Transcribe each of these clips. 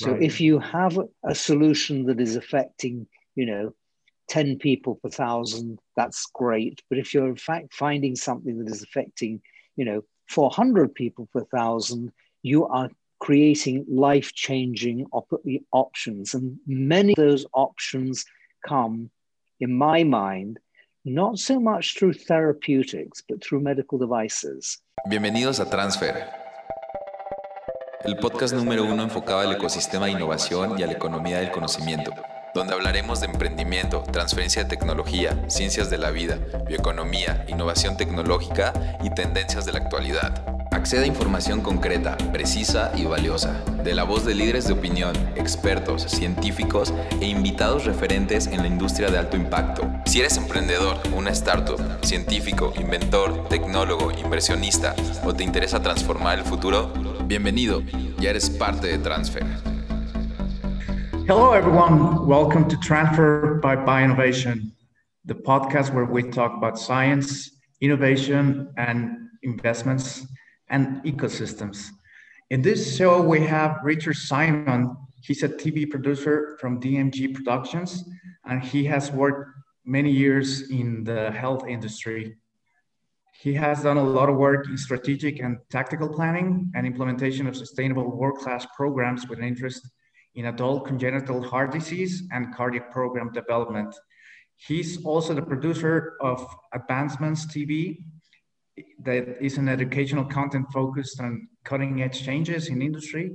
So right. if you have a solution that is affecting, you know, 10 people per thousand, that's great. But if you're in fact finding something that is affecting, you know, 400 people per thousand, you are creating life changing op- options. And many of those options come, in my mind, not so much through therapeutics, but through medical devices. Bienvenidos a Transfer, el podcast número uno enfocado al ecosistema de innovación y a la economía del conocimiento, donde hablaremos de emprendimiento, transferencia de tecnología, ciencias de la vida, bioeconomía, innovación tecnológica y tendencias de la actualidad. Acceda a información concreta, precisa y valiosa, de la voz de líderes de opinión, expertos, científicos e invitados referentes en la industria de alto impacto. Si eres emprendedor, una startup, científico, inventor, tecnólogo, inversionista o te interesa transformar el futuro, bienvenido, ya eres parte de Transfer. Hello everyone, welcome to Transfer by Bioinnovation, the podcast where we talk about science, innovation and investments and ecosystems. In this show, we have Richard Simon. He's a TV producer from DMG Productions, and he has worked many years in the health industry. He has done a lot of work in strategic and tactical planning and implementation of sustainable world-class programs with an interest in adult congenital heart disease and cardiac program development. He's also the producer of Advancements TV that is an educational content focused on cutting edge changes in industry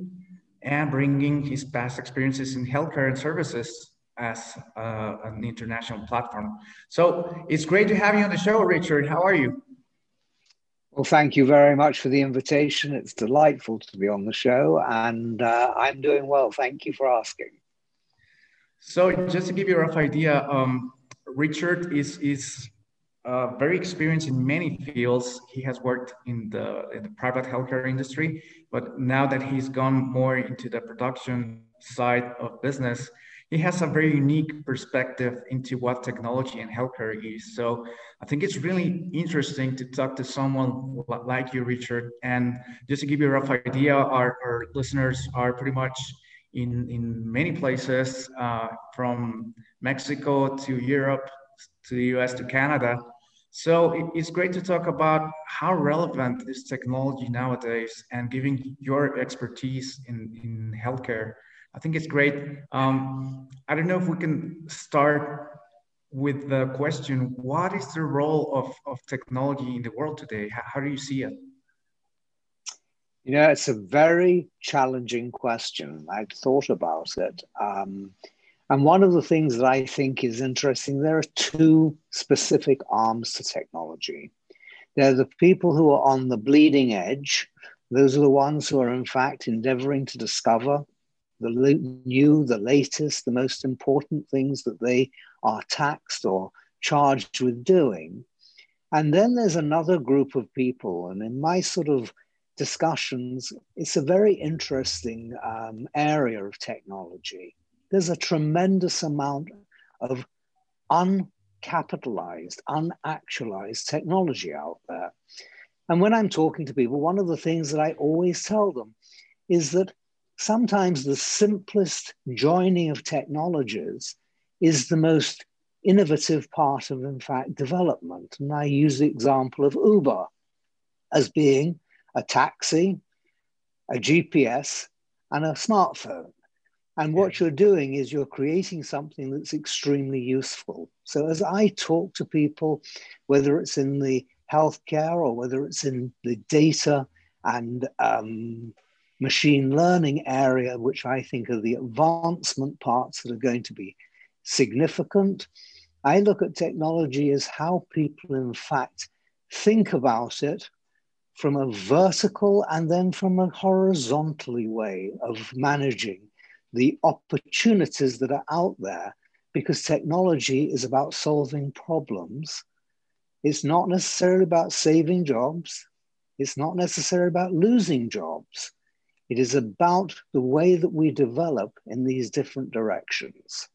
and bringing his past experiences in healthcare and services as uh, an international platform. So it's great to have you on the show, Richard. How are you? Well, thank you very much for the invitation. It's delightful to be on the show, and uh, I'm doing well. Thank you for asking. So, just to give you a rough idea, um, Richard is is uh, very experienced in many fields. He has worked in the, in the private healthcare industry, but now that he's gone more into the production side of business, he has a very unique perspective into what technology and healthcare is. So I think it's really interesting to talk to someone like you, Richard. And just to give you a rough idea, our, our listeners are pretty much in, in many places, uh, from Mexico to Europe to the US to Canada. So it's great to talk about how relevant is technology nowadays and giving your expertise in, in healthcare. I think it's great. Um, I don't know if we can start with the question, what is the role of, of technology in the world today? How, how do you see it? You know, it's a very challenging question. I've thought about it. Um, and one of the things that I think is interesting, there are two specific arms to technology. There are the people who are on the bleeding edge. Those are the ones who are, in fact, endeavoring to discover the new, the latest, the most important things that they are taxed or charged with doing. And then there's another group of people. And in my sort of discussions, it's a very interesting um, area of technology there's a tremendous amount of uncapitalized, unactualized technology out there. And when I'm talking to people, one of the things that I always tell them is that sometimes the simplest joining of technologies is the most innovative part of, in fact, development. And I use the example of Uber as being a taxi, a GPS, and a smartphone. And what you're doing is you're creating something that's extremely useful. So as I talk to people, whether it's in the healthcare or whether it's in the data and um, machine learning area, which I think are the advancement parts that are going to be significant, I look at technology as how people, in fact, think about it from a vertical and then from a horizontally way of managing the opportunities that are out there because technology is about solving problems. It's not necessarily about saving jobs. It's not necessarily about losing jobs. It is about the way that we develop in these different directions.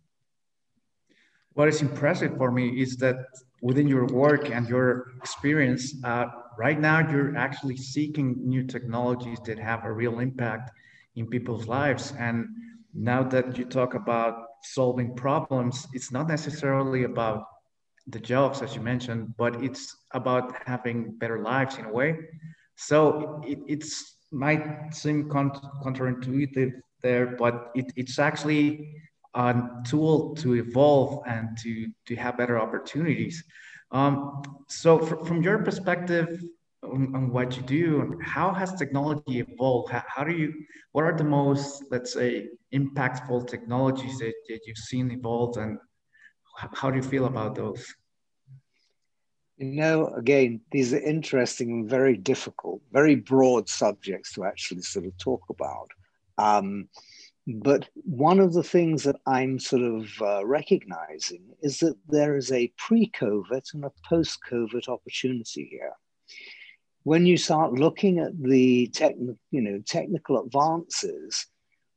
What is impressive for me is that within your work and your experience, uh, right now you're actually seeking new technologies that have a real impact in people's lives. And now that you talk about solving problems, it's not necessarily about the jobs, as you mentioned, but it's about having better lives in a way. So it it's might seem counterintuitive there, but it, it's actually a tool to evolve and to, to have better opportunities. Um, so fr from your perspective on, on, what you do, how has technology evolved? How, how, do you, what are the most, let's say, impactful technologies that, that you've seen evolve and how do you feel about those? You know, again, these are interesting and very difficult, very broad subjects to actually sort of talk about. Um, but one of the things that I'm sort of uh, recognizing is that there is a pre COVID and a post COVID opportunity here. When you start looking at the techn- you know, technical advances,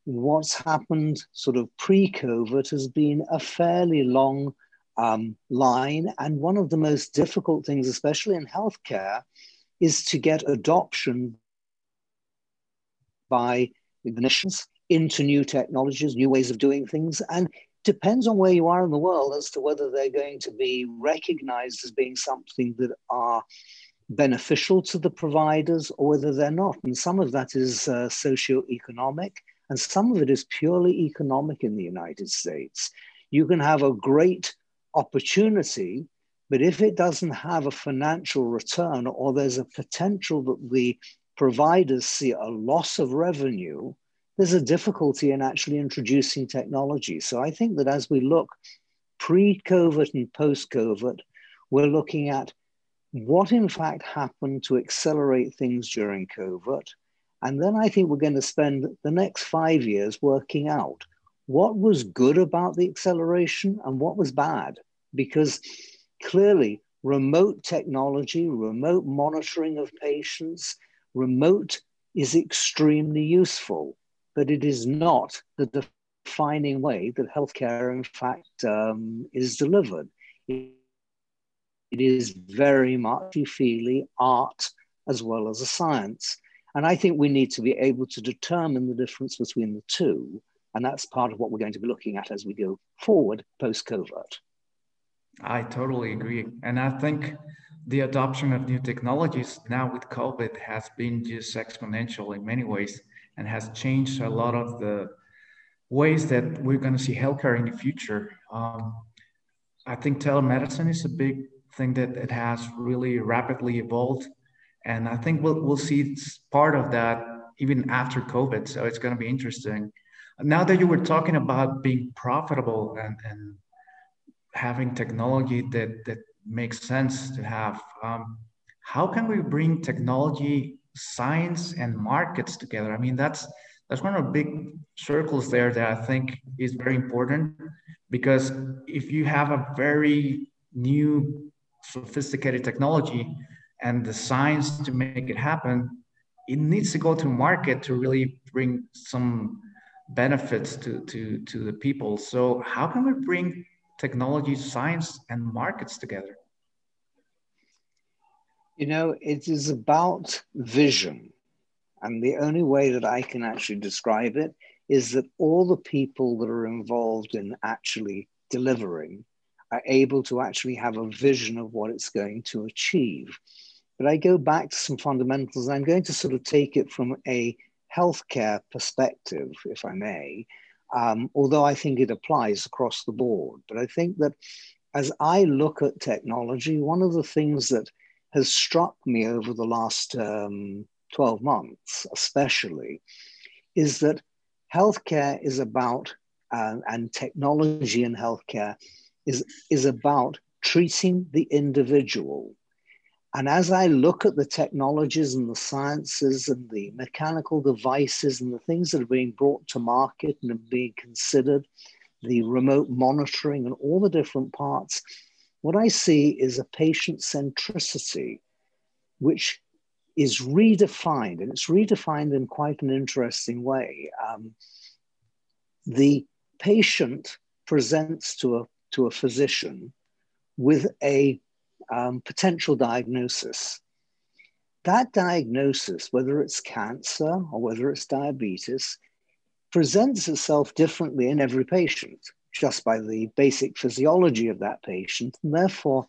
what's happened sort of pre COVID has been a fairly long um, line. And one of the most difficult things, especially in healthcare, is to get adoption by clinicians into new technologies, new ways of doing things, and depends on where you are in the world as to whether they're going to be recognized as being something that are beneficial to the providers or whether they're not. And some of that is uh, socio-economic, and some of it is purely economic in the United States. You can have a great opportunity, but if it doesn't have a financial return or there's a potential that the providers see a loss of revenue, there's a difficulty in actually introducing technology. So I think that as we look pre COVID and post COVID, we're looking at what in fact happened to accelerate things during COVID. And then I think we're going to spend the next five years working out what was good about the acceleration and what was bad. Because clearly, remote technology, remote monitoring of patients, remote is extremely useful, but it is not the defining way that healthcare, in fact, um, is delivered. It is very much, you feely art as well as a science. And I think we need to be able to determine the difference between the two and that's part of what we're going to be looking at as we go forward post COVID. I totally agree. And I think the adoption of new technologies now with COVID has been just exponential in many ways and has changed a lot of the ways that we're going to see healthcare in the future. Um, I think telemedicine is a big thing that it has really rapidly evolved. And I think we'll, we'll see part of that even after COVID. So it's going to be interesting now that you were talking about being profitable and, and having technology that, that makes sense to have, um, how can we bring technology, science, and markets together? I mean, that's that's one of the big circles there that I think is very important because if you have a very new, sophisticated technology and the science to make it happen, it needs to go to market to really bring some benefits to, to, to the people. So how can we bring technology, science, and markets together? You know, it is about vision. And the only way that I can actually describe it is that all the people that are involved in actually delivering are able to actually have a vision of what it's going to achieve. But I go back to some fundamentals. I'm going to sort of take it from a healthcare perspective, if I may, um, although I think it applies across the board. But I think that as I look at technology, one of the things that has struck me over the last um, 12 months, especially, is that healthcare is about, uh, and technology in healthcare is, is about treating the individual and as I look at the technologies and the sciences and the mechanical devices and the things that are being brought to market and are being considered, the remote monitoring and all the different parts, what I see is a patient centricity, which is redefined, and it's redefined in quite an interesting way. Um, the patient presents to a, to a physician with a um, potential diagnosis. That diagnosis, whether it's cancer or whether it's diabetes, presents itself differently in every patient just by the basic physiology of that patient. And therefore,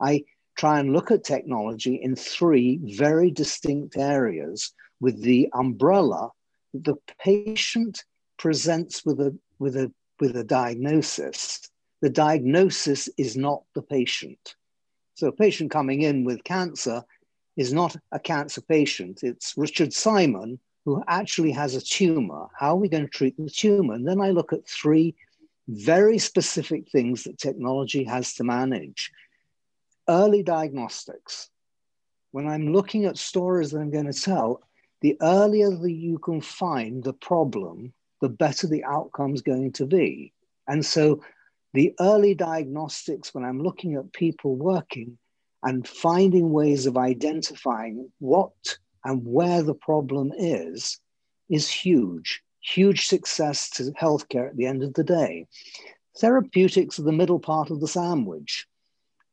I try and look at technology in three very distinct areas with the umbrella that the patient presents with a, with, a, with a diagnosis. The diagnosis is not the patient. So a patient coming in with cancer is not a cancer patient. It's Richard Simon who actually has a tumor. How are we going to treat the tumor? And then I look at three very specific things that technology has to manage. Early diagnostics. When I'm looking at stories that I'm going to tell, the earlier that you can find the problem, the better the outcome is going to be. And so the early diagnostics, when I'm looking at people working and finding ways of identifying what and where the problem is, is huge huge success to healthcare at the end of the day. Therapeutics are the middle part of the sandwich.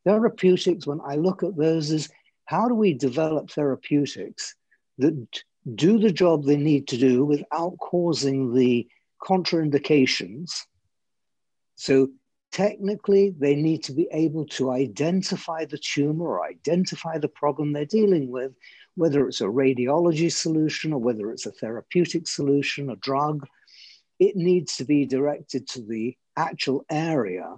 Therapeutics, when I look at those, is how do we develop therapeutics that do the job they need to do without causing the contraindications? So, technically, they need to be able to identify the tumor or identify the problem they're dealing with whether it's a radiology solution or whether it's a therapeutic solution, a drug, it needs to be directed to the actual area.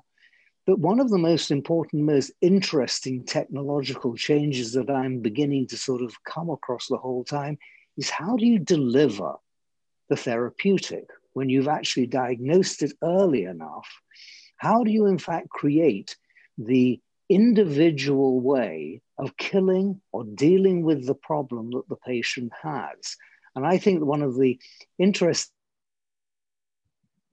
But one of the most important, most interesting technological changes that I'm beginning to sort of come across the whole time is how do you deliver the therapeutic when you've actually diagnosed it early enough? How do you, in fact, create the individual way of killing or dealing with the problem that the patient has. And I think one of the interesting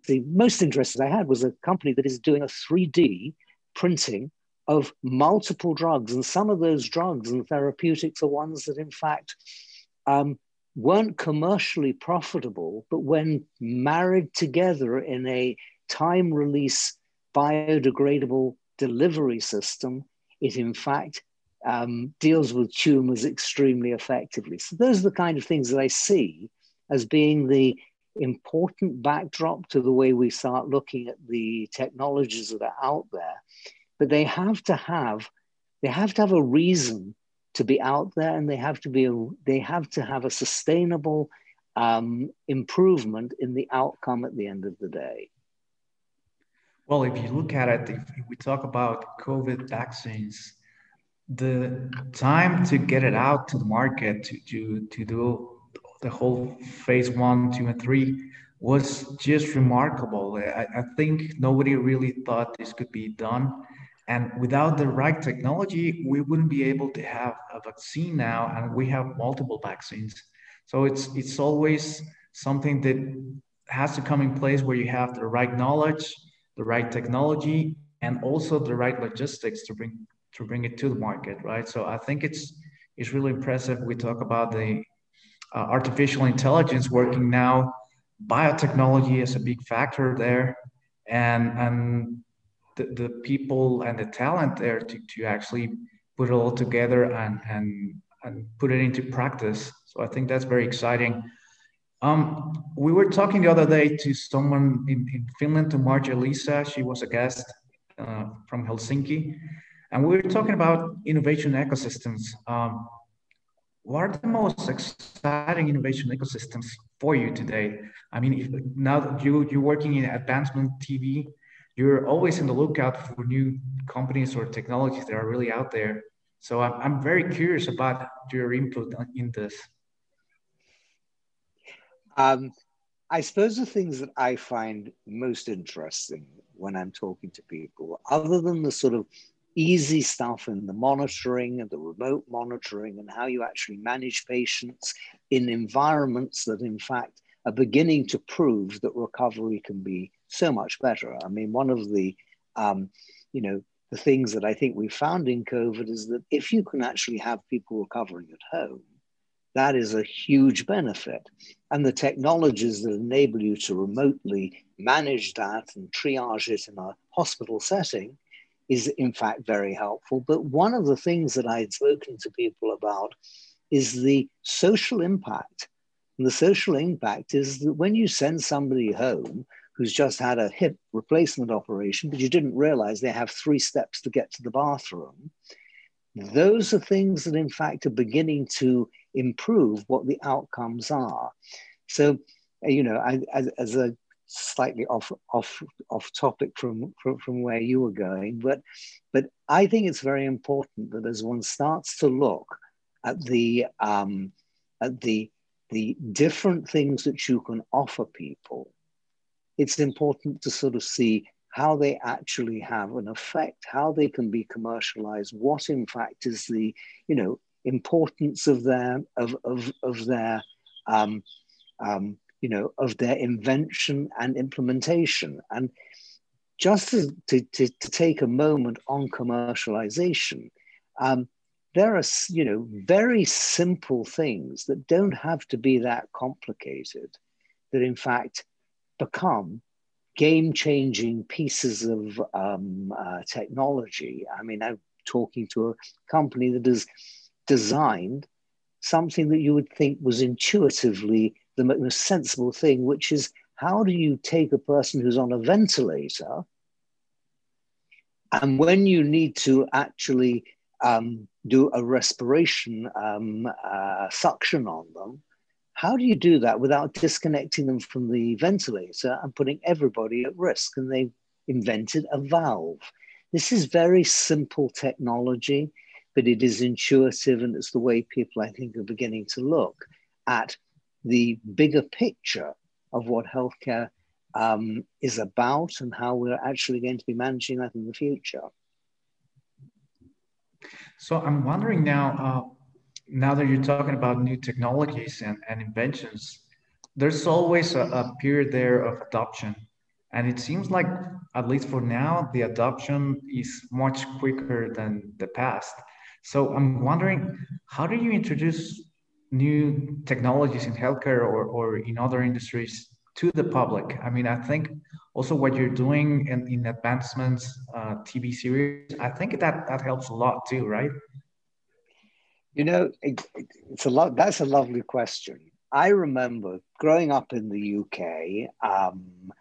the most interesting I had was a company that is doing a 3D printing of multiple drugs. And some of those drugs and therapeutics are ones that, in fact, um, weren't commercially profitable, but when married together in a time release biodegradable delivery system, it in fact um, deals with tumors extremely effectively. So those are the kind of things that I see as being the important backdrop to the way we start looking at the technologies that are out there. But they have to have they have to have a reason to be out there, and they have to be a, they have to have a sustainable um, improvement in the outcome at the end of the day. Well, if you look at it, if we talk about COVID vaccines, the time to get it out to the market to, to, to do the whole phase one, two, and three was just remarkable. I, I think nobody really thought this could be done. And without the right technology, we wouldn't be able to have a vaccine now, and we have multiple vaccines. So it's it's always something that has to come in place where you have the right knowledge, the right technology, and also the right logistics to bring to bring it to the market, right? So I think it's it's really impressive. We talk about the uh, artificial intelligence working now, biotechnology is a big factor there, and and the, the people and the talent there to, to actually put it all together and and and put it into practice. So I think that's very exciting. Um, we were talking the other day to someone in, in Finland, to Marja Lisa. She was a guest uh, from Helsinki. And we were talking about innovation ecosystems. Um, what are the most exciting innovation ecosystems for you today? I mean, if, now that you, you're working in advancement TV, you're always in the lookout for new companies or technologies that are really out there. So I'm, I'm very curious about your input in this. Um, I suppose the things that I find most interesting when I'm talking to people, other than the sort of easy stuff in the monitoring and the remote monitoring and how you actually manage patients in environments that, in fact, are beginning to prove that recovery can be so much better. I mean, one of the, um, you know, the things that I think we found in COVID is that if you can actually have people recovering at home, that is a huge benefit. And the technologies that enable you to remotely manage that and triage it in a hospital setting is, in fact, very helpful. But one of the things that I had spoken to people about is the social impact And the social impact is that when you send somebody home who's just had a hip replacement operation, but you didn't realize they have three steps to get to the bathroom, those are things that, in fact, are beginning to improve what the outcomes are. So, you know, I, as, as a slightly off off off topic from, from from where you were going but but i think it's very important that as one starts to look at the um at the the different things that you can offer people it's important to sort of see how they actually have an effect how they can be commercialized what in fact is the you know importance of their of of, of their um, um, you know, of their invention and implementation. And just to, to, to, take a moment on commercialization, um, there are, you know, very simple things that don't have to be that complicated, that in fact become game-changing pieces of um, uh, technology. I mean, I'm talking to a company that has designed something that you would think was intuitively the most sensible thing, which is how do you take a person who's on a ventilator and when you need to actually um, do a respiration um, uh, suction on them, how do you do that without disconnecting them from the ventilator and putting everybody at risk? And they invented a valve. This is very simple technology, but it is intuitive and it's the way people, I think, are beginning to look at the bigger picture of what healthcare um, is about and how we're actually going to be managing that in the future. So I'm wondering now, uh, now that you're talking about new technologies and, and inventions, there's always a, a period there of adoption. And it seems like, at least for now, the adoption is much quicker than the past. So I'm wondering, how do you introduce new technologies in healthcare or, or in other industries to the public. I mean, I think also what you're doing in, in advancements uh, TV series, I think that that helps a lot too, right? You know, it, it's a lot. That's a lovely question. I remember growing up in the UK. Um,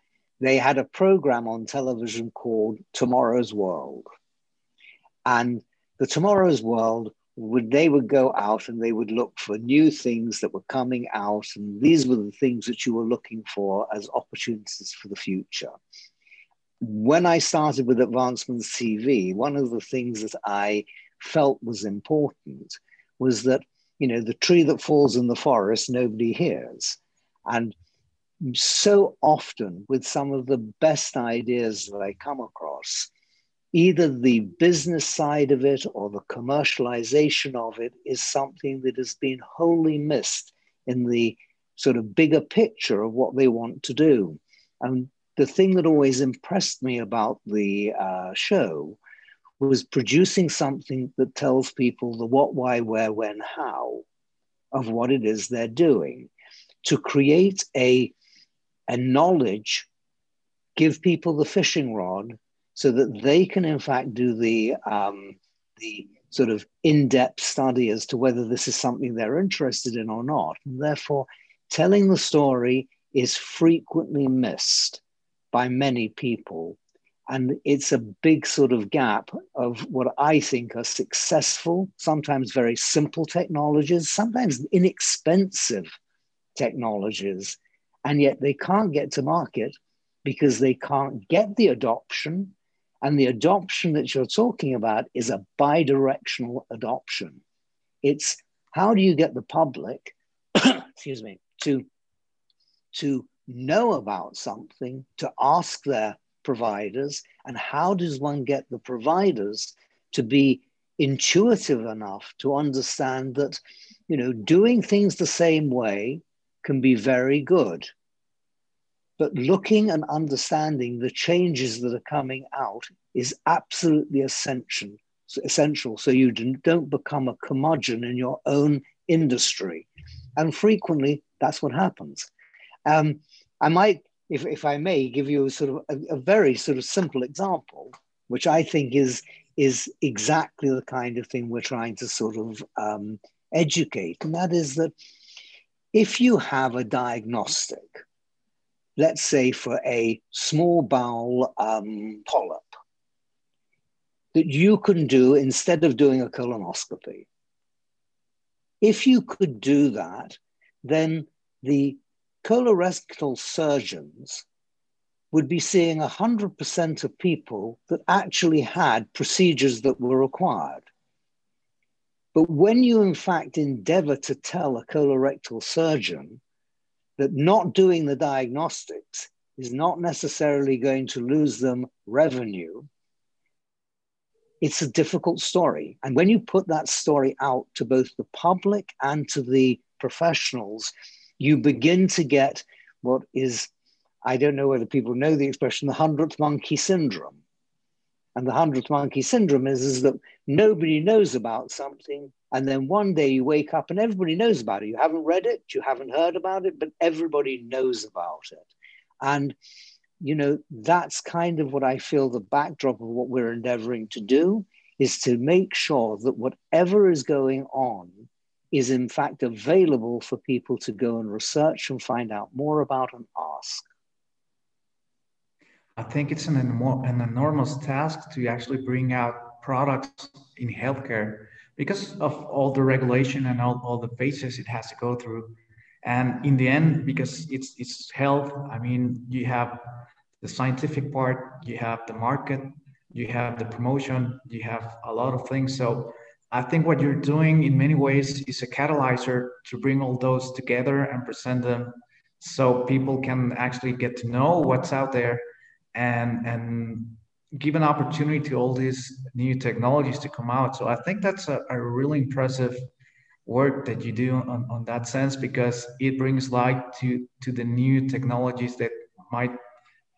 they had a program on television called Tomorrow's World, and the Tomorrow's World would they would go out and they would look for new things that were coming out and these were the things that you were looking for as opportunities for the future. When i started with advancement tv one of the things that i felt was important was that you know the tree that falls in the forest nobody hears. And so often with some of the best ideas that i come across either the business side of it or the commercialization of it is something that has been wholly missed in the sort of bigger picture of what they want to do. And the thing that always impressed me about the uh, show was producing something that tells people the what, why, where, when, how of what it is they're doing to create a, a knowledge, give people the fishing rod so that they can, in fact, do the, um, the sort of in depth study as to whether this is something they're interested in or not. And therefore, telling the story is frequently missed by many people. And it's a big sort of gap of what I think are successful, sometimes very simple technologies, sometimes inexpensive technologies, and yet they can't get to market because they can't get the adoption and the adoption that you're talking about is a bidirectional adoption. It's how do you get the public, excuse me, to, to know about something, to ask their providers, and how does one get the providers to be intuitive enough to understand that, you know, doing things the same way can be very good but looking and understanding the changes that are coming out is absolutely essential. Essential, so you don't become a curmudgeon in your own industry, and frequently that's what happens. Um, I might, if, if I may, give you a sort of a, a very sort of simple example, which I think is is exactly the kind of thing we're trying to sort of um, educate, and that is that if you have a diagnostic, let's say for a small bowel um, polyp, that you can do instead of doing a colonoscopy. If you could do that, then the colorectal surgeons would be seeing 100% of people that actually had procedures that were required. But when you, in fact, endeavor to tell a colorectal surgeon that not doing the diagnostics is not necessarily going to lose them revenue, it's a difficult story. And when you put that story out to both the public and to the professionals, you begin to get what is, I don't know whether people know the expression, the hundredth monkey syndrome. And the hundredth monkey syndrome is, is that nobody knows about something. And then one day you wake up and everybody knows about it. You haven't read it, you haven't heard about it, but everybody knows about it. And, you know, that's kind of what I feel the backdrop of what we're endeavoring to do is to make sure that whatever is going on is in fact available for people to go and research and find out more about and ask. I think it's an, an enormous task to actually bring out products in healthcare because of all the regulation and all, all the phases it has to go through. And in the end, because it's, it's health, I mean, you have the scientific part, you have the market, you have the promotion, you have a lot of things. So I think what you're doing in many ways is a catalyzer to bring all those together and present them so people can actually get to know what's out there and and give an opportunity to all these new technologies to come out. So I think that's a, a really impressive work that you do on, on that sense because it brings light to to the new technologies that might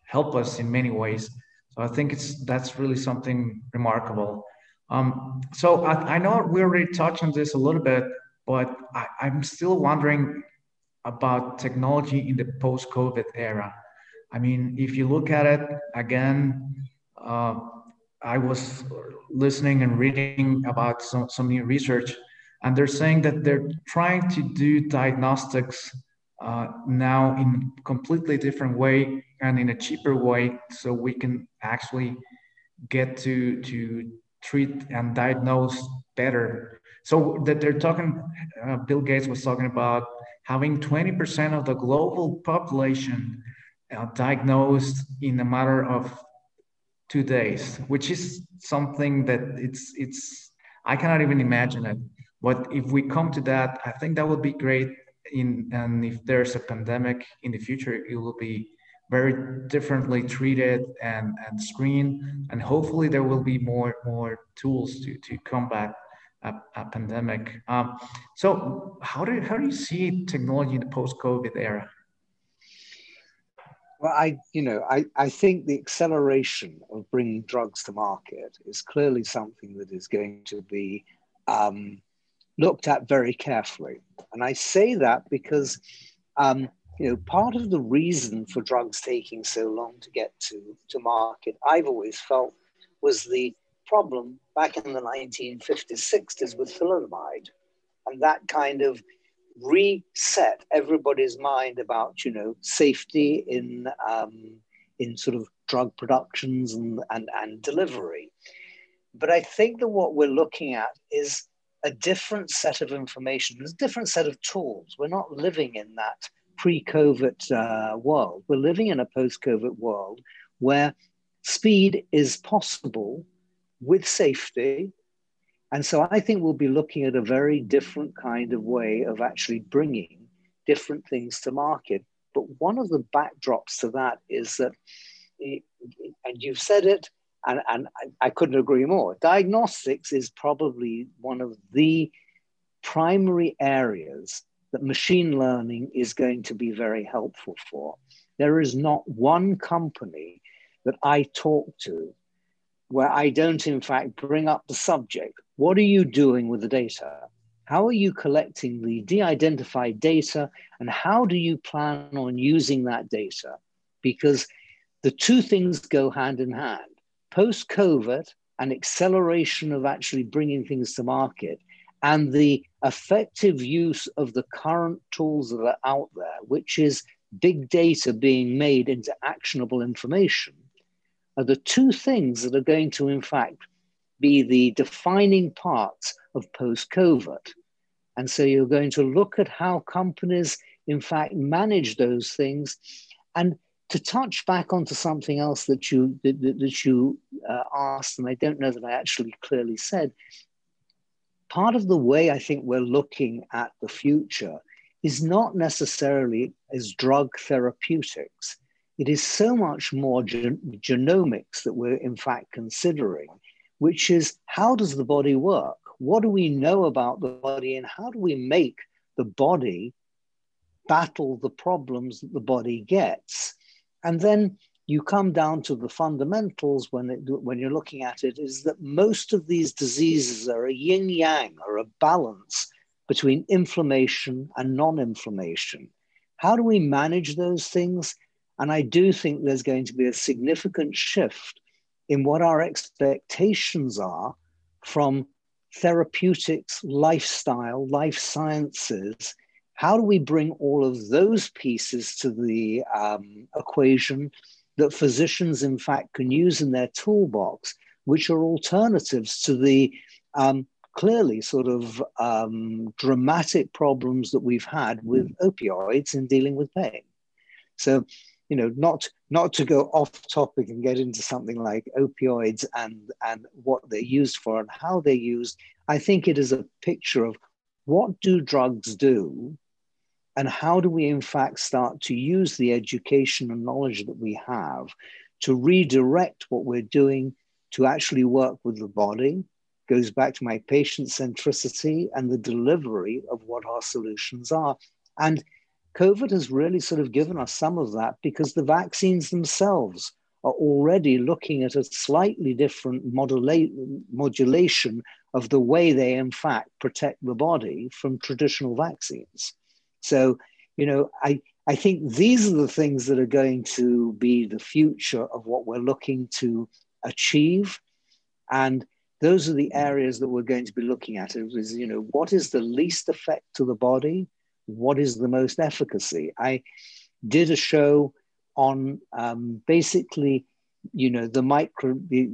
help us in many ways. So I think it's that's really something remarkable. Um, so I, I, know we already touched on this a little bit, but I, I'm still wondering about technology in the post-COVID era. I mean, if you look at it again, uh, I was listening and reading about some, some new research, and they're saying that they're trying to do diagnostics uh, now in a completely different way and in a cheaper way, so we can actually get to to treat and diagnose better. So that they're talking, uh, Bill Gates was talking about having 20% of the global population uh, diagnosed in a matter of two days, which is something that it's it's I cannot even imagine it. But if we come to that, I think that would be great. In and if there's a pandemic in the future, it will be very differently treated and, and screened. And hopefully there will be more more tools to, to combat a, a pandemic. Um, so how do how do you see technology in the post-COVID era? Well, I, you know, I, I think the acceleration of bringing drugs to market is clearly something that is going to be um, looked at very carefully. And I say that because, um, you know, part of the reason for drugs taking so long to get to, to market, I've always felt, was the problem back in the 1950s, 60s with thalidomide. And that kind of reset everybody's mind about you know safety in um, in sort of drug productions and, and and delivery. But I think that what we're looking at is a different set of information, There's a different set of tools. We're not living in that pre-COVID uh, world. We're living in a post-COVID world where speed is possible with safety and so I think we'll be looking at a very different kind of way of actually bringing different things to market. But one of the backdrops to that is that, and you've said it, and, and I couldn't agree more. Diagnostics is probably one of the primary areas that machine learning is going to be very helpful for. There is not one company that I talk to where I don't, in fact, bring up the subject. What are you doing with the data? How are you collecting the de identified data? And how do you plan on using that data? Because the two things go hand in hand. Post COVID, an acceleration of actually bringing things to market, and the effective use of the current tools that are out there, which is big data being made into actionable information, are the two things that are going to, in fact, be the defining parts of post COVID. And so you're going to look at how companies, in fact, manage those things. And to touch back onto something else that you that, that you uh, asked, and I don't know that I actually clearly said, part of the way I think we're looking at the future is not necessarily as drug therapeutics. It is so much more gen- genomics that we're in fact considering, which is how does the body work? What do we know about the body, and how do we make the body battle the problems that the body gets? And then you come down to the fundamentals when, it, when you're looking at it is that most of these diseases are a yin yang or a balance between inflammation and non inflammation. How do we manage those things? And I do think there's going to be a significant shift in what our expectations are from therapeutics, lifestyle, life sciences. How do we bring all of those pieces to the um, equation that physicians, in fact, can use in their toolbox, which are alternatives to the um, clearly sort of um, dramatic problems that we've had with opioids in dealing with pain. So, you know, not not to go off topic and get into something like opioids and and what they're used for and how they're used. I think it is a picture of what do drugs do and how do we, in fact, start to use the education and knowledge that we have to redirect what we're doing to actually work with the body? Goes back to my patient centricity and the delivery of what our solutions are. And COVID has really sort of given us some of that because the vaccines themselves are already looking at a slightly different modula- modulation of the way they, in fact, protect the body from traditional vaccines. So, you know, I, I think these are the things that are going to be the future of what we're looking to achieve. And those are the areas that we're going to be looking at. is, you know, what is the least effect to the body? What is the most efficacy? I did a show on um, basically, you know, the micro, the,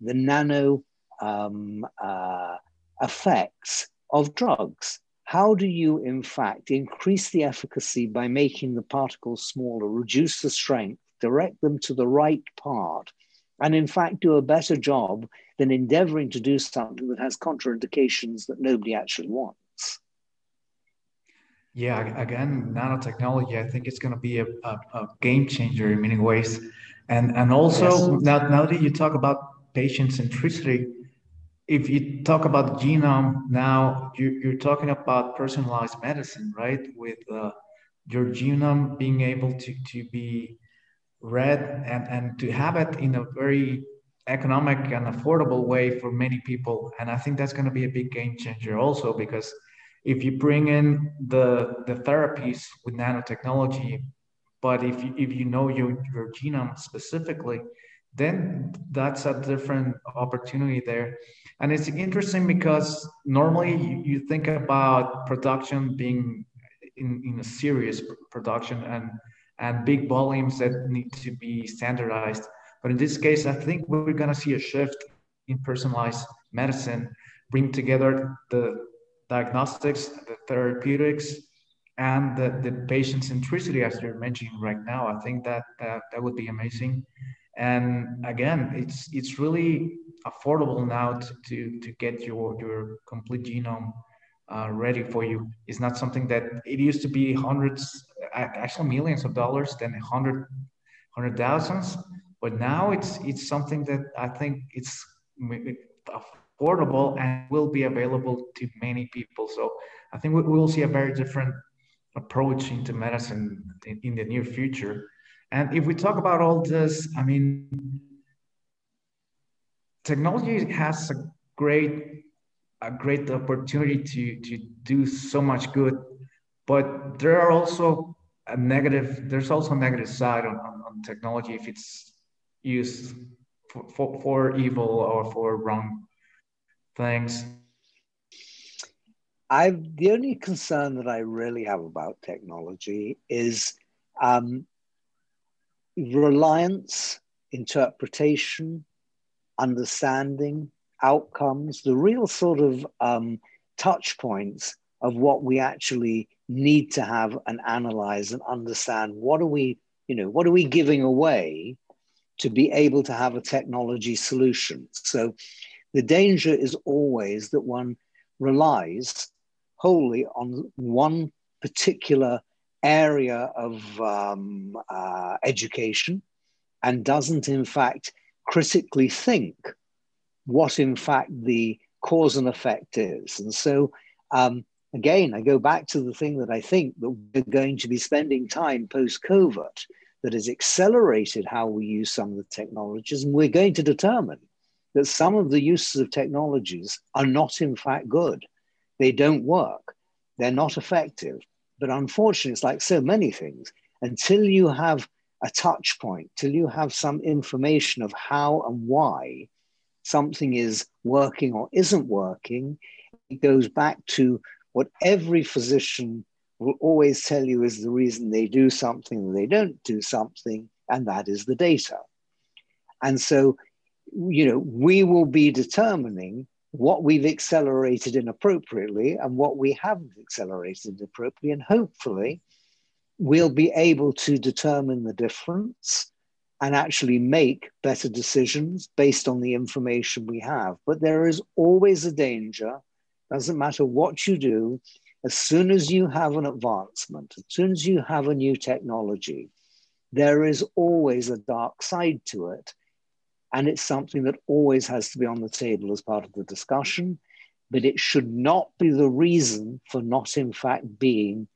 the, nano um, uh, effects of drugs. How do you, in fact, increase the efficacy by making the particles smaller, reduce the strength, direct them to the right part, and in fact do a better job than endeavoring to do something that has contraindications that nobody actually wants? Yeah, again, nanotechnology, I think it's going to be a, a, a, game changer in many ways. And, and also, yes. now, now that you talk about patient centricity, if you talk about genome now, you, are talking about personalized medicine, right? With uh, your genome being able to, to be read and, and to have it in a very economic and affordable way for many people. And I think that's going to be a big game changer also because if you bring in the, the therapies with nanotechnology, but if you, if you know your, your genome specifically, then that's a different opportunity there. And it's interesting because normally you, you think about production being in, in a serious production and, and big volumes that need to be standardized. But in this case, I think we're going to see a shift in personalized medicine, bring together the diagnostics, the therapeutics, and the, the patient centricity, as you're mentioning right now. I think that, that that would be amazing. And again it's it's really affordable now to to, to get your your complete genome uh, ready for you. It's not something that it used to be hundreds actually millions of dollars then hundred hundred thousands. But now it's it's something that i think it's affordable and will be available to many people. So i think we will see a very different approach into medicine in, in the near future. And if we talk about all this, I mean, technology has a great, a great opportunity to, to do so much good, but there are also a negative, there's also a negative side on, on, on technology if it's used for, for, for evil or for wrong things. I the only concern that I really have about technology is um, reliance, interpretation, understanding, outcomes, the real sort of um, touch points of what we actually need to have and analyze and understand. What are we, you know, what are we giving away to be able to have a technology solution? So the danger is always that one relies wholly on one particular area of um, uh, education and doesn't, in fact, critically think what, in fact, the cause and effect is. And so, um, again, I go back to the thing that I think that we're going to be spending time post COVID that has accelerated how we use some of the technologies. And we're going to determine that some of the uses of technologies are not, in fact, good. They don't work, they're not effective. But unfortunately, it's like so many things. Until you have a touch point, till you have some information of how and why something is working or isn't working, it goes back to what every physician will always tell you is the reason they do something or they don't do something, and that is the data. And so, you know, we will be determining what we've accelerated inappropriately and what we haven't accelerated appropriately. And hopefully, we'll be able to determine the difference and actually make better decisions based on the information we have. But there is always a danger, doesn't matter what you do, as soon as you have an advancement, as soon as you have a new technology, there is always a dark side to it. And it's something that always has to be on the table as part of the discussion, but it should not be the reason for not, in fact, being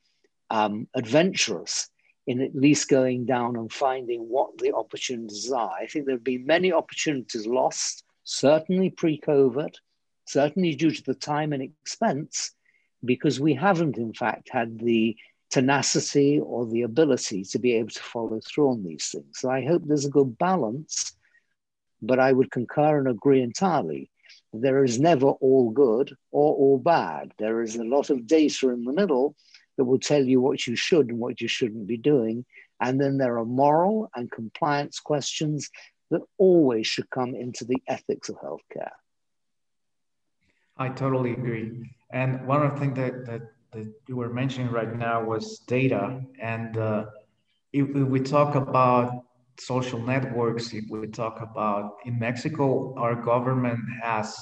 um, adventurous in at least going down and finding what the opportunities are. I think there have been many opportunities lost, certainly pre COVID, certainly due to the time and expense, because we haven't, in fact, had the tenacity or the ability to be able to follow through on these things. So I hope there's a good balance, but I would concur and agree entirely. There is never all good or all bad. There is a lot of data in the middle that will tell you what you should and what you shouldn't be doing. And then there are moral and compliance questions that always should come into the ethics of healthcare. I totally agree. And one of the things that, that, that you were mentioning right now was data. And uh, if, if we talk about social networks, if we talk about in Mexico, our government has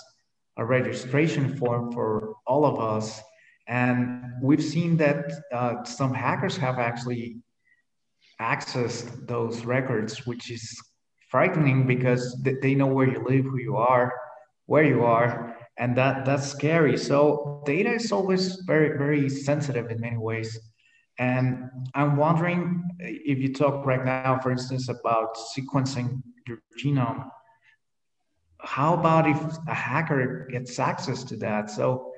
a registration form for all of us and we've seen that uh, some hackers have actually accessed those records, which is frightening because they know where you live, who you are, where you are, and that that's scary. So data is always very very sensitive in many ways. And I'm wondering if you talk right now, for instance, about sequencing your genome, how about if a hacker gets access to that? So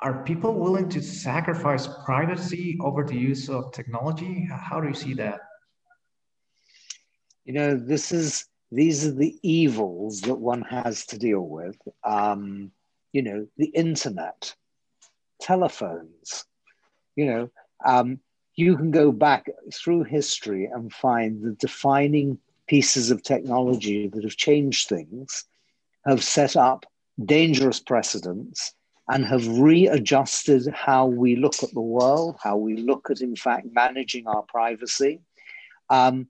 are people willing to sacrifice privacy over the use of technology? How do you see that? You know, this is these are the evils that one has to deal with. Um, you know, the internet, telephones. You know, um, you can go back through history and find the defining pieces of technology that have changed things, have set up dangerous precedents and have readjusted how we look at the world, how we look at, in fact, managing our privacy. Um,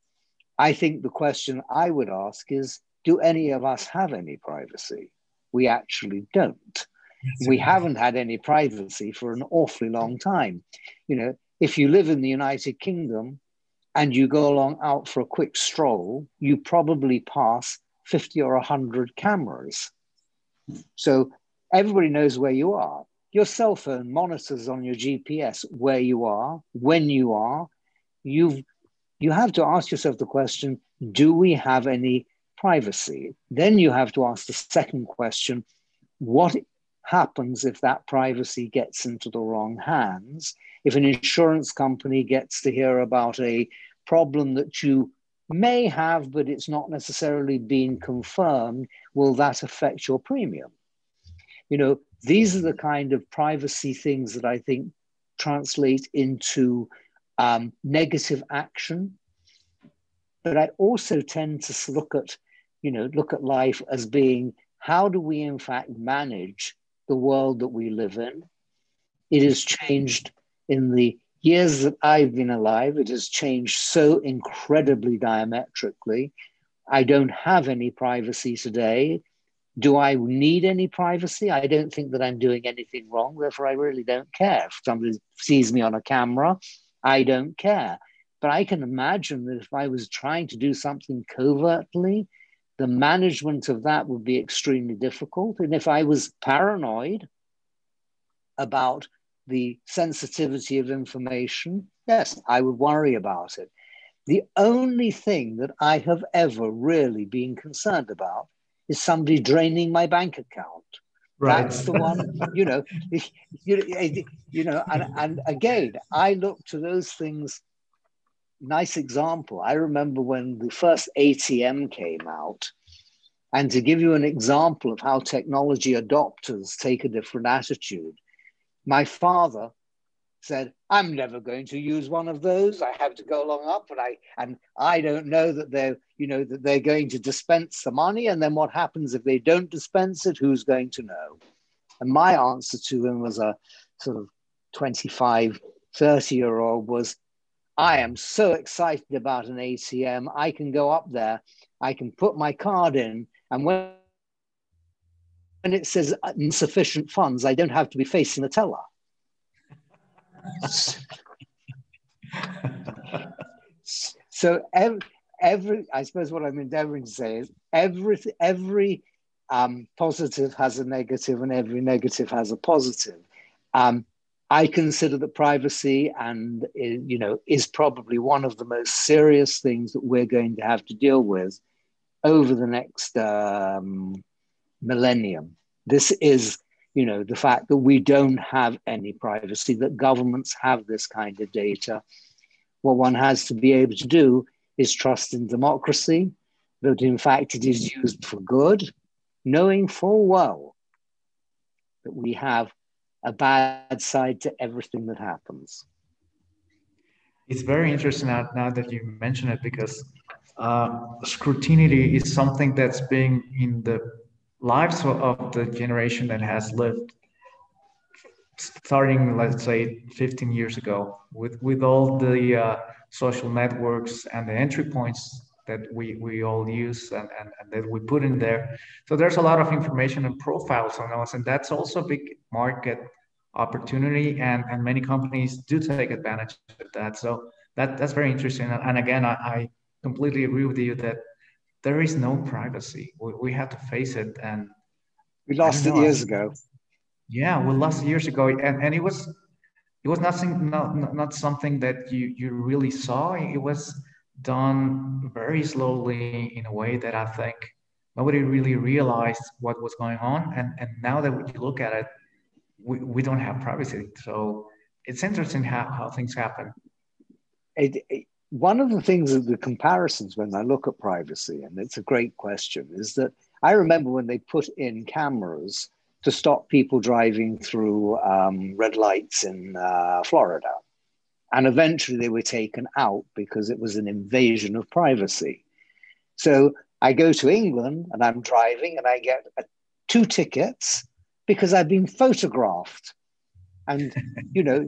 I think the question I would ask is do any of us have any privacy? We actually don't. we haven't had any privacy for an awfully long time. You know, if you live in the United Kingdom and you go along out for a quick stroll, you probably pass 50 or 100 cameras. So everybody knows where you are. Your cell phone monitors on your GPS where you are, when you are. You've you have to ask yourself the question, do we have any privacy? Then you have to ask the second question, what happens if that privacy gets into the wrong hands? If an insurance company gets to hear about a problem that you may have, but it's not necessarily been confirmed, will that affect your premium? You know, these are the kind of privacy things that I think translate into um, negative action. But I also tend to look at, you know, look at life as being how do we in fact manage the world that we live in? It has changed in the years that I've been alive. It has changed so incredibly diametrically. I don't have any privacy today. Do I need any privacy? I don't think that I'm doing anything wrong. Therefore, I really don't care. If somebody sees me on a camera, I don't care. But I can imagine that if I was trying to do something covertly, the management of that would be extremely difficult. And if I was paranoid about the sensitivity of information, yes, I would worry about it. The only thing that I have ever really been concerned about is somebody draining my bank account. Right. That's the one, you know, you, you know, and, and again, I look to those things. Nice example. I remember when the first ATM came out, and to give you an example of how technology adopters take a different attitude, my father said, I'm never going to use one of those. I have to go along up and I and I don't know that they're, you know, that they're going to dispense the money. And then what happens if they don't dispense it? Who's going to know? And my answer to him was a sort of 25, 30 year old was, I am so excited about an ATM. I can go up there, I can put my card in, and when when it says insufficient funds, I don't have to be facing the teller. so every, every, I suppose what I'm endeavoring to say is every, every um, positive has a negative and every negative has a positive. Um, I consider that privacy and you know is probably one of the most serious things that we're going to have to deal with over the next um, millennium. This is, you know, the fact that we don't have any privacy, that governments have this kind of data. What one has to be able to do is trust in democracy, that in fact it is used for good, knowing full well that we have a bad side to everything that happens. It's very interesting now, now that you mention it because uh, scrutiny is something that's being in the lives of the generation that has lived starting let's say 15 years ago with with all the uh, social networks and the entry points that we we all use and, and, and, that we put in there so there's a lot of information and profiles on us and that's also a big market opportunity and and many companies do take advantage of that so that that's very interesting and, and again I, I completely agree with you that there is no privacy. We, we have to face it, and we lost it years ago. Yeah, we lost years ago, and, and it was it was nothing not, not something that you you really saw. It was done very slowly in a way that I think nobody really realized what was going on. And and now that we look at it, we, we don't have privacy. So it's interesting how, how things happen. It, it, one of the things of the comparisons when I look at privacy, and it's a great question, is that I remember when they put in cameras to stop people driving through um, red lights in uh, Florida. And eventually they were taken out because it was an invasion of privacy. So I go to England and I'm driving and I get two tickets because I've been photographed. And, you know,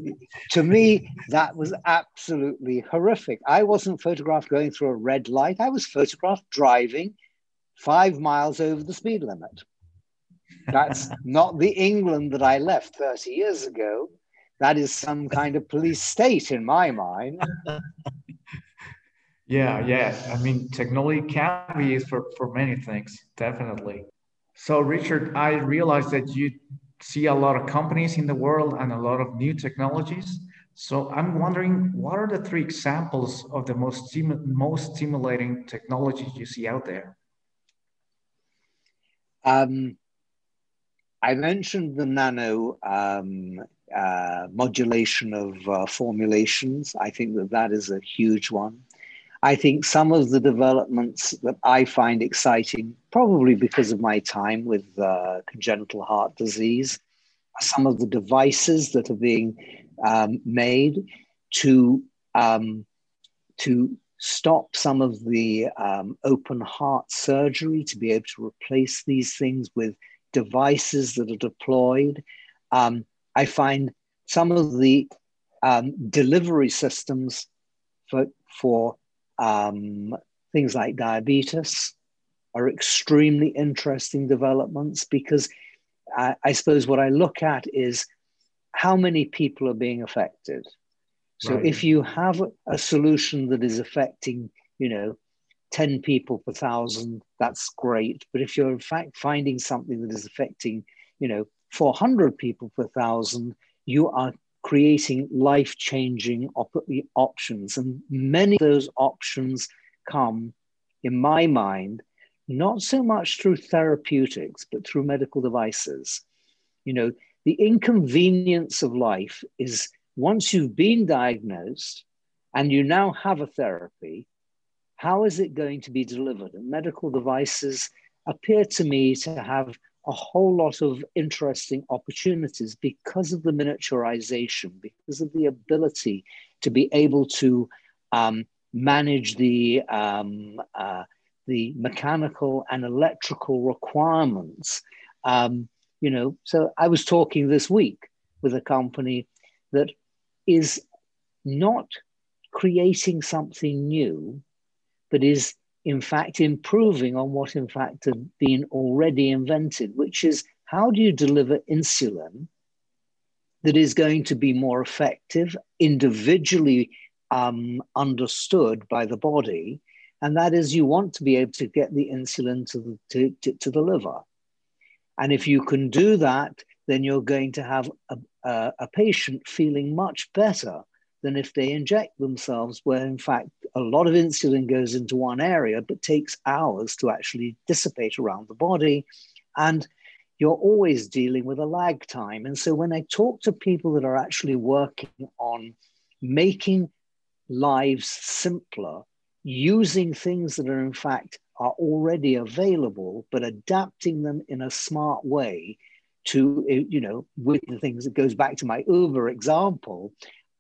to me, that was absolutely horrific. I wasn't photographed going through a red light, I was photographed driving five miles over the speed limit. That's not the England that I left 30 years ago. That is some kind of police state in my mind. yeah, yeah. I mean, technology can be used for, for many things, definitely. So, Richard, I realize that you see a lot of companies in the world and a lot of new technologies. So I'm wondering, what are the three examples of the most most stimulating technologies you see out there? Um, I mentioned the nano um, uh, modulation of uh, formulations. I think that that is a huge one. I think some of the developments that I find exciting, probably because of my time with uh, congenital heart disease, are some of the devices that are being um, made to um, to stop some of the um, open heart surgery, to be able to replace these things with devices that are deployed. Um, I find some of the um, delivery systems for, for um, things like diabetes are extremely interesting developments because I, I, suppose what I look at is how many people are being affected. So right. if you have a solution that is affecting, you know, 10 people per thousand, that's great. But if you're in fact finding something that is affecting, you know, 400 people per thousand, you are creating life changing op- options. And many of those options come, in my mind, not so much through therapeutics, but through medical devices. You know, the inconvenience of life is once you've been diagnosed and you now have a therapy, how is it going to be delivered? And medical devices appear to me to have a whole lot of interesting opportunities because of the miniaturization, because of the ability to be able to um, manage the um, uh, the mechanical and electrical requirements. Um, you know, so I was talking this week with a company that is not creating something new, but is in fact improving on what in fact had been already invented, which is how do you deliver insulin that is going to be more effective, individually um, understood by the body, and that is you want to be able to get the insulin to the, to, to, to the liver. And if you can do that, then you're going to have a, a, a patient feeling much better than if they inject themselves, where in fact a lot of insulin goes into one area, but takes hours to actually dissipate around the body. And you're always dealing with a lag time. And so when I talk to people that are actually working on making lives simpler, using things that are in fact are already available, but adapting them in a smart way to, you know, with the things that goes back to my Uber example,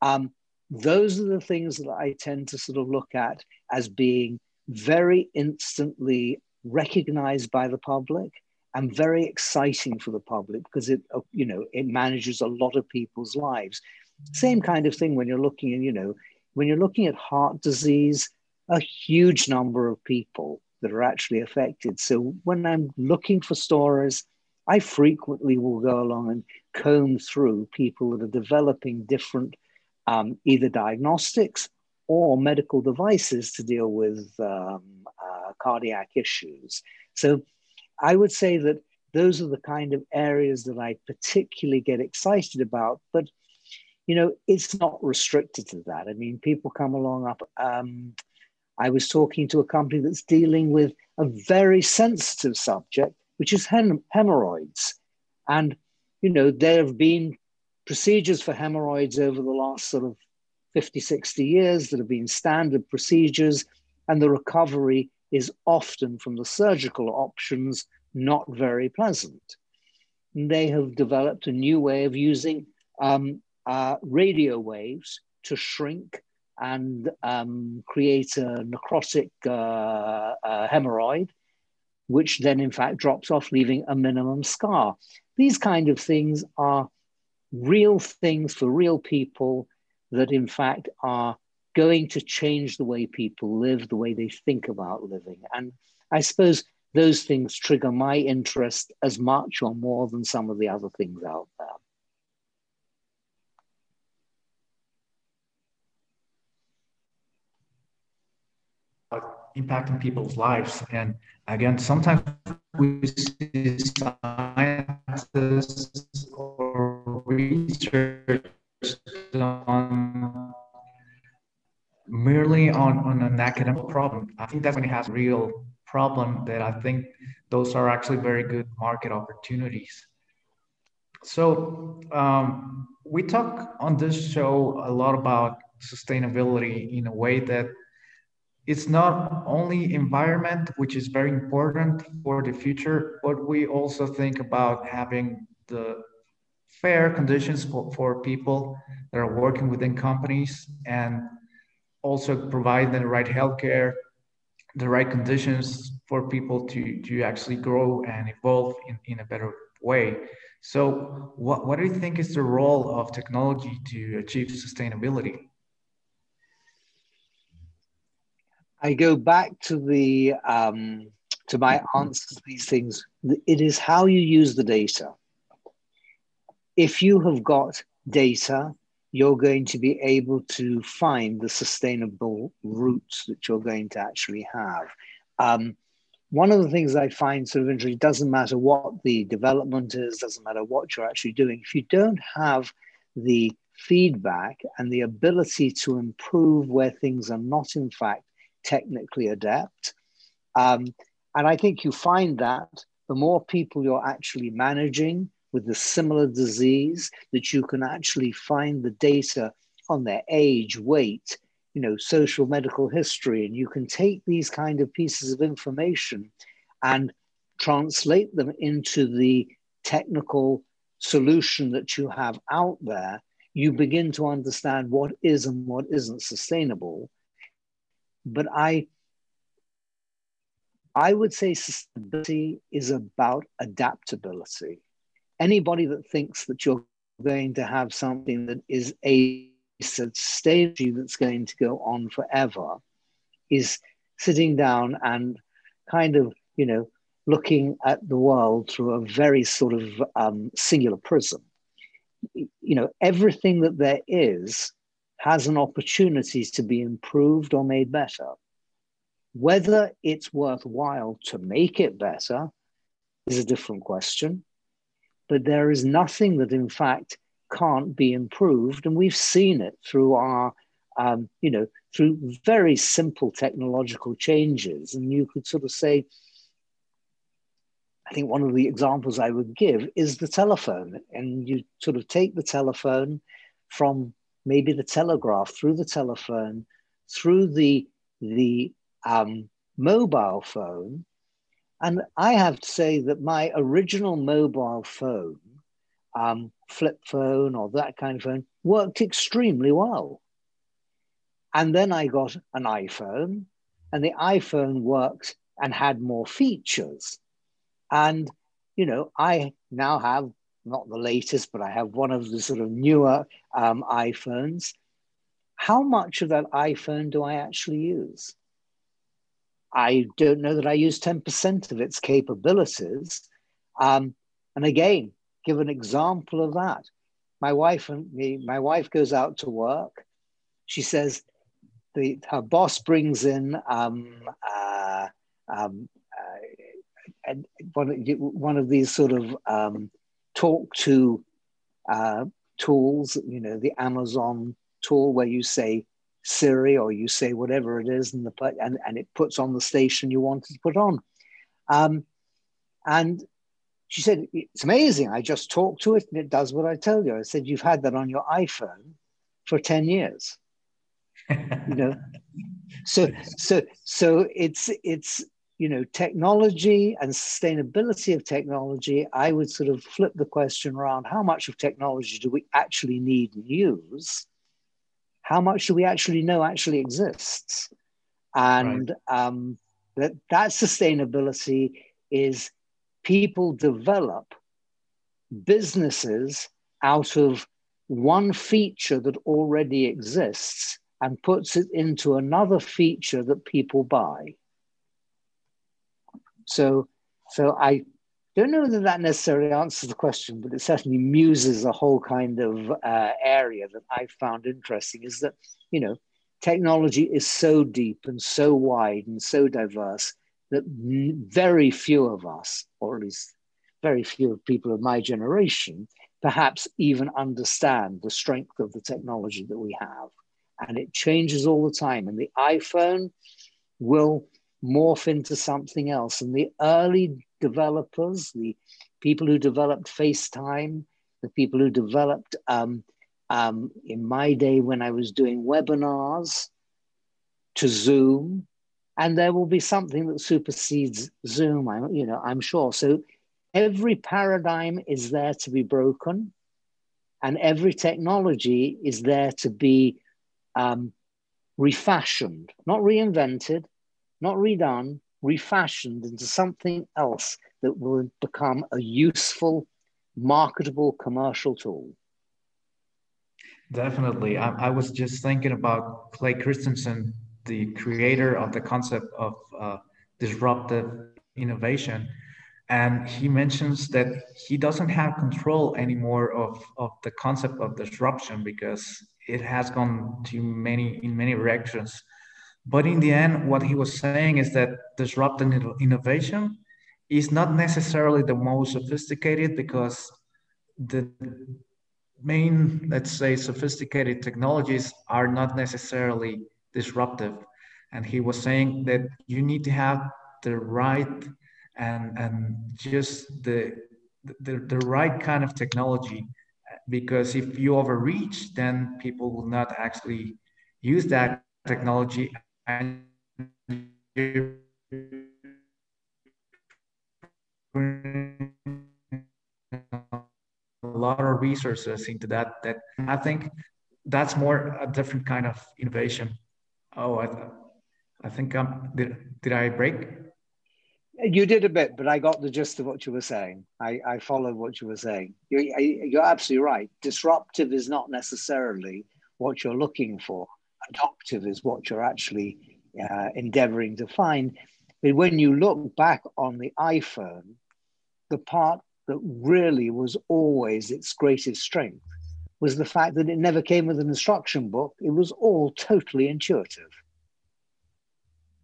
um, those are the things that I tend to sort of look at as being very instantly recognized by the public and very exciting for the public because it uh, you know it manages a lot of people's lives. Same kind of thing when you're looking at you know when you're looking at heart disease a huge number of people that are actually affected. So when i'm looking for stories i frequently will go along and comb through people that are developing different um, either diagnostics or medical devices to deal with um, uh, cardiac issues. So I would say that those are the kind of areas that I particularly get excited about. But you know, it's not restricted to that. I mean, people come along up. Um, I was talking to a company that's dealing with a very sensitive subject, which is hem- hemorrhoids, and you know, there have been procedures for hemorrhoids over the last sort of 50, 60 years that have been standard procedures, and the recovery is often from the surgical options not very pleasant. And they have developed a new way of using um, uh, radio waves to shrink and um, create a necrotic uh, uh, hemorrhoid, which then in fact drops off, leaving a minimum scar. These kind of things are real things for real people that, in fact, are going to change the way people live, the way they think about living. And I suppose those things trigger my interest as much or more than some of the other things out there. impacting people's lives. And again, sometimes we see scientists or research on merely on, on an academic problem. I think that's when it has real problem that I think those are actually very good market opportunities. So um, we talk on this show a lot about sustainability in a way that it's not only environment, which is very important for the future, but we also think about having the fair conditions for, for people that are working within companies and also provide the right healthcare, the right conditions for people to, to actually grow and evolve in, in a better way. So what, what do you think is the role of technology to achieve sustainability? I go back to the um, to my answers to these things. It is how you use the data. If you have got data, you're going to be able to find the sustainable routes that you're going to actually have. Um, one of the things I find sort of interesting doesn't matter what the development is, doesn't matter what you're actually doing. If you don't have the feedback and the ability to improve where things are not, in fact, technically adept. Um, and I think you find that the more people you're actually managing with a similar disease, that you can actually find the data on their age, weight, you know, social medical history, and you can take these kind of pieces of information and translate them into the technical solution that you have out there, you begin to understand what is and what isn't sustainable. But I, I would say sustainability is about adaptability. Anybody that thinks that you're going to have something that is a sustainability that's going to go on forever is sitting down and kind of, you know, looking at the world through a very sort of um, singular prism. You know, everything that there is has an opportunity to be improved or made better. Whether it's worthwhile to make it better is a different question. But there is nothing that, in fact, can't be improved. And we've seen it through our, um, you know, through very simple technological changes. And you could sort of say, I think one of the examples I would give is the telephone. And you sort of take the telephone from maybe the telegraph, through the telephone, through the, the um, mobile phone. And I have to say that my original mobile phone, um, flip phone or that kind of phone, worked extremely well. And then I got an iPhone, and the iPhone worked and had more features. And, you know, I now have not the latest, but I have one of the sort of newer um, iPhones. How much of that iPhone do I actually use? I don't know that I use 10% of its capabilities. Um, and again, give an example of that. My wife and me, my wife goes out to work. She says the her boss brings in um, uh, um, uh, one, one of these sort of um, talk to uh, tools, you know, the Amazon tool where you say Siri or you say whatever it is, and, the, and, and it puts on the station you wanted to put on. Um, and she said, It's amazing. I just talk to it and it does what I tell you. I said, You've had that on your iPhone for 10 years. you know, so so so it's it's you know, technology and sustainability of technology, I would sort of flip the question around how much of technology do we actually need and use? How much do we actually know actually exists? And right. um, that, that sustainability is people develop businesses out of one feature that already exists and puts it into another feature that people buy. So, so I don't know that that necessarily answers the question, but it certainly muses a whole kind of uh, area that I found interesting. Is that you know technology is so deep and so wide and so diverse that very few of us, or at least very few of people of my generation, perhaps even understand the strength of the technology that we have. And it changes all the time. And the iPhone will morph into something else. And the early developers, the people who developed FaceTime, the people who developed, um, um, in my day when I was doing webinars to Zoom, and there will be something that supersedes Zoom. I'm, you know, I'm sure. So every paradigm is there to be broken, and every technology is there to be um, refashioned, not reinvented, not redone, refashioned into something else that will become a useful, marketable commercial tool. Definitely. I, I was just thinking about Clay Christensen, the creator of the concept of uh, disruptive innovation. And he mentions that he doesn't have control anymore of, of the concept of disruption because it has gone to many in many directions. But in the end, what he was saying is that disruptive innovation is not necessarily the most sophisticated because the main, let's say, sophisticated technologies are not necessarily disruptive. And he was saying that you need to have the right and and just the the, the right kind of technology because if you overreach then people will not actually use that technology and a lot of resources into that that i think that's more a different kind of innovation. Oh i, I think i'm did, did i break? You did a bit but i got the gist of what you were saying. I, I followed what you were saying. You're, you're absolutely right. Disruptive is not necessarily what you're looking for adoptive is what you're actually uh, endeavoring to find but when you look back on the iphone the part that really was always its greatest strength was the fact that it never came with an instruction book. It was all totally intuitive.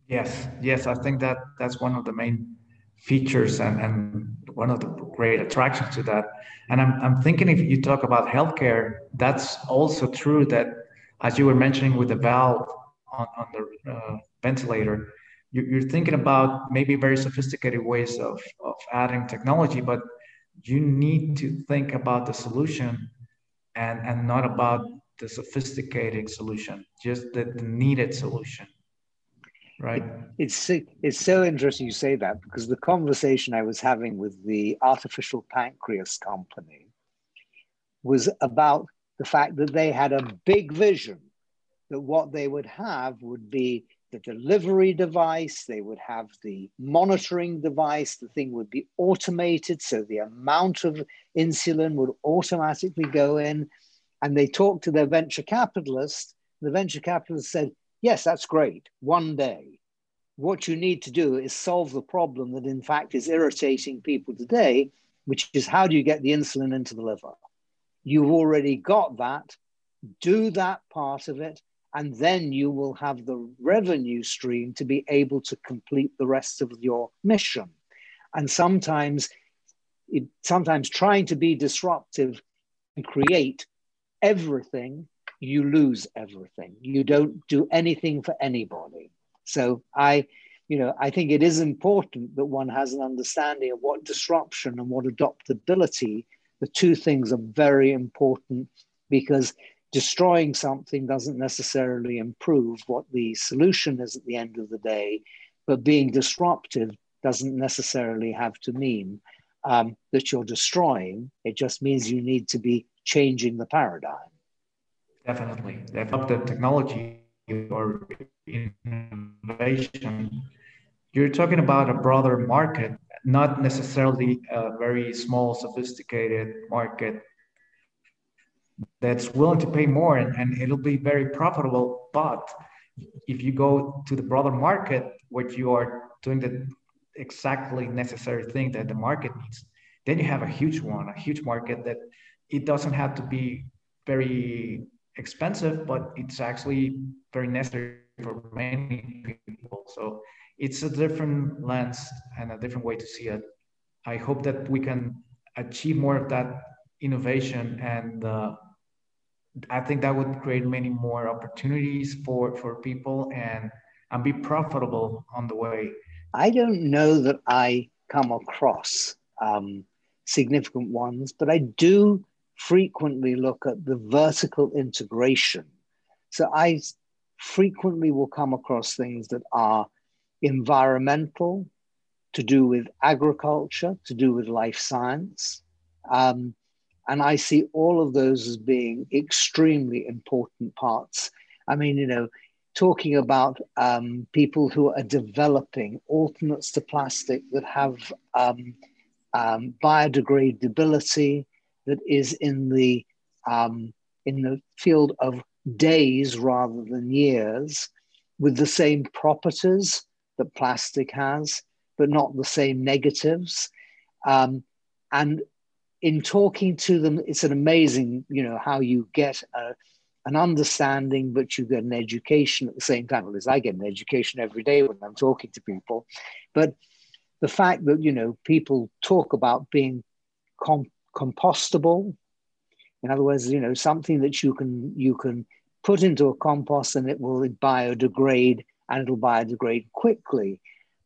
Yes, yes, I think that that's one of the main features and, and one of the great attractions to that. And I'm, I'm thinking if you talk about healthcare, that's also true that, as you were mentioning with the valve on, on the uh, ventilator, you, you're thinking about maybe very sophisticated ways of, of adding technology, but you need to think about the solution and, and not about the sophisticated solution, just the, the needed solution. Right. It's it's so interesting you say that because the conversation I was having with the artificial pancreas company was about the fact that they had a big vision that what they would have would be the delivery device, they would have the monitoring device, the thing would be automated, so the amount of insulin would automatically go in. And they talked to their venture capitalist. The venture capitalist said, Yes, that's great, one day. What you need to do is solve the problem that, in fact, is irritating people today, which is how do you get the insulin into the liver? You've already got that. Do that part of it and then you will have the revenue stream to be able to complete the rest of your mission. And sometimes, it, sometimes trying to be disruptive and create everything, you lose everything. You don't do anything for anybody. So I, you know, I think it is important that one has an understanding of what disruption and what adoptability, the two things are very important because destroying something doesn't necessarily improve what the solution is at the end of the day, but being disruptive doesn't necessarily have to mean um, that you're destroying. It just means you need to be changing the paradigm. Definitely. The technology or innovation, you're talking about a broader market, not necessarily a very small, sophisticated market that's willing to pay more and, and it'll be very profitable. But if you go to the broader market where you are doing the exactly necessary thing that the market needs, then you have a huge one, a huge market that it doesn't have to be very expensive, but it's actually very necessary for many people. So it's a different lens and a different way to see it. I hope that we can achieve more of that innovation and uh, I think that would create many more opportunities for for people and and be profitable on the way. I don't know that I come across um, significant ones, but I do frequently look at the vertical integration. So I frequently will come across things that are environmental, to do with agriculture, to do with life science. Um, and I see all of those as being extremely important parts. I mean, you know, talking about um, people who are developing alternates to plastic that have um, um, biodegradability that is in the um, in the field of days rather than years, with the same properties that plastic has, but not the same negatives. Um, and in talking to them, it's an amazing, you know, how you get a, an understanding, but you get an education at the same time. At least I get an education every day when I'm talking to people. But the fact that, you know, people talk about being com- compostable, in other words, you know, something that you can you can put into a compost and it will biodegrade and it'll biodegrade quickly.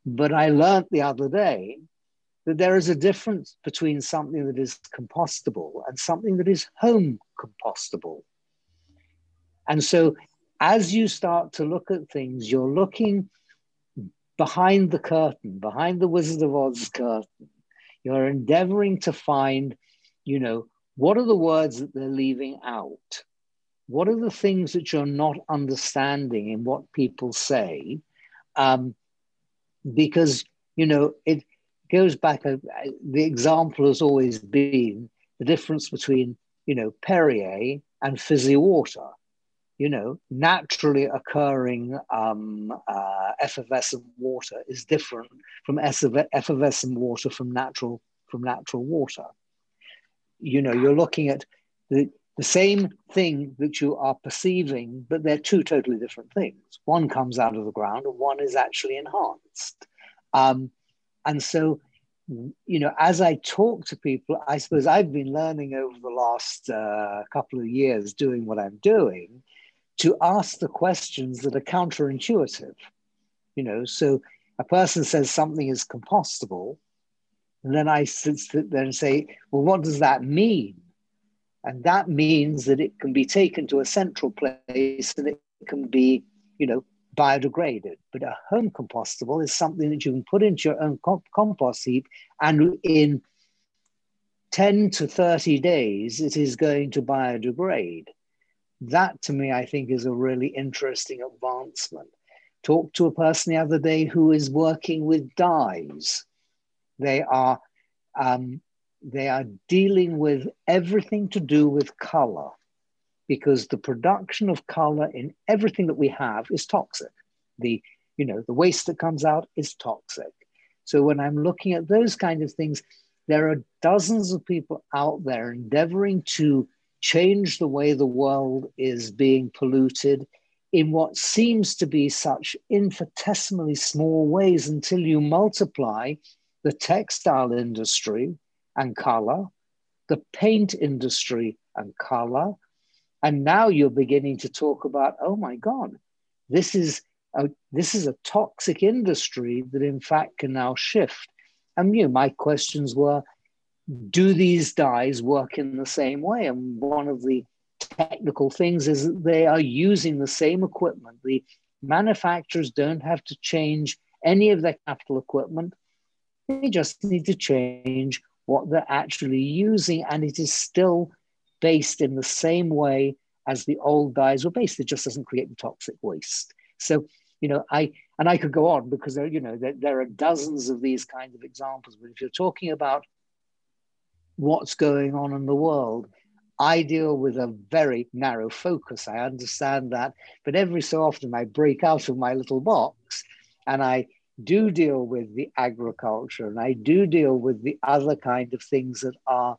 But I learned the other day that there is a difference between something that is compostable and something that is home compostable. And so as you start to look at things, you're looking behind the curtain, behind the Wizard of Oz curtain. You're endeavoring to find, you know, what are the words that they're leaving out? What are the things that you're not understanding in what people say? Um, because, you know, it, goes back, uh, the example has always been the difference between, you know, Perrier and fizzy water. You know, naturally occurring um, uh, effervescent water is different from effervescent water from natural from natural water. You know, you're looking at the, the same thing that you are perceiving, but they're two totally different things. One comes out of the ground, and one is actually enhanced. Um, and so, you know, as I talk to people, I suppose I've been learning over the last uh, couple of years doing what I'm doing to ask the questions that are counterintuitive. You know, so a person says something is compostable, and then I sit there and say, well, what does that mean? And that means that it can be taken to a central place and it can be, you know, biodegraded. But a home compostable is something that you can put into your own comp- compost heap, and in 10 to 30 days, it is going to biodegrade. That to me, I think, is a really interesting advancement. Talked to a person the other day who is working with dyes. They are um, they are dealing with everything to do with color because the production of color in everything that we have is toxic. The, you know, the waste that comes out is toxic. So when I'm looking at those kind of things, there are dozens of people out there endeavoring to change the way the world is being polluted in what seems to be such infinitesimally small ways until you multiply the textile industry and color, the paint industry and color, and now you're beginning to talk about, oh my God, this is a, this is a toxic industry that in fact can now shift. And you know, my questions were, do these dyes work in the same way? And one of the technical things is that they are using the same equipment. The manufacturers don't have to change any of their capital equipment. They just need to change what they're actually using, and it is still based in the same way as the old dyes were based. It just doesn't create the toxic waste. So, you know, I and I could go on because there, you know, there, there are dozens of these kinds of examples. But if you're talking about what's going on in the world, I deal with a very narrow focus. I understand that, but every so often I break out of my little box and I do deal with the agriculture and I do deal with the other kind of things that are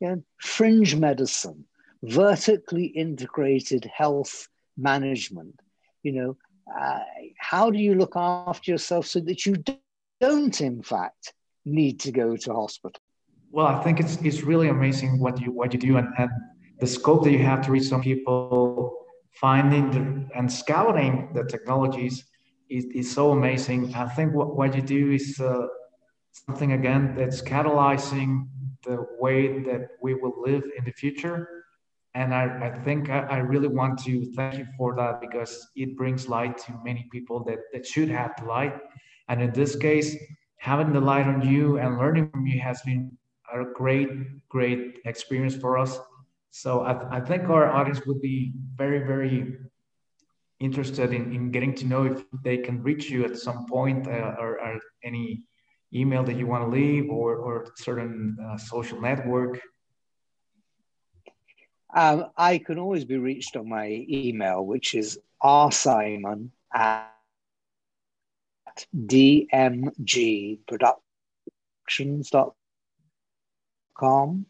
you know, fringe medicine, vertically integrated health management. You know, uh, how do you look after yourself so that you don't, in fact, need to go to hospital? Well, I think it's it's really amazing what you what you do and, and the scope that you have to reach some people, finding the, and scouting the technologies is, is so amazing. I think what, what you do is uh, something again that's catalyzing the way that we will live in the future. And I, I think I, I really want to thank you for that because it brings light to many people that, that should have the light. And in this case, having the light on you and learning from you has been a great, great experience for us. So I, I think our audience would be very, very interested in, in getting to know if they can reach you at some point uh, or, or, any email that you want to leave or, or certain uh, social network. Um, I can always be reached on my email, which is rsimon at dmgproductions.com.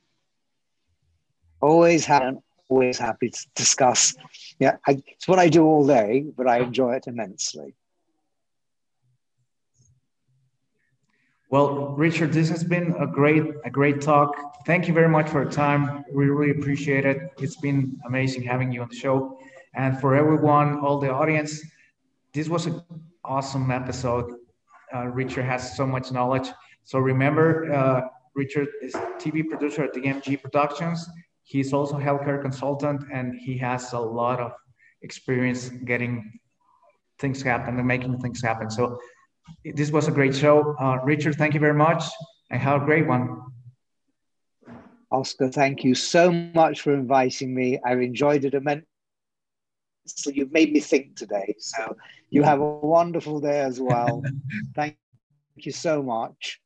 Always have, always happy to discuss. Yeah, I, it's what I do all day, but I enjoy it immensely. Well, Richard, this has been a great, a great talk. Thank you very much for your time. We really appreciate it. It's been amazing having you on the show. And for everyone, all the audience, this was an awesome episode. Uh, Richard has so much knowledge. So remember, uh, Richard is TV producer at DMG Productions. He's also healthcare consultant, and he has a lot of experience getting things happen and making things happen. So this was a great show. Uh, Richard, thank you very much and have a great one. Oscar, thank you so much for inviting me. I've enjoyed it immensely. So you've made me think today. So you have a wonderful day as well. thank you so much.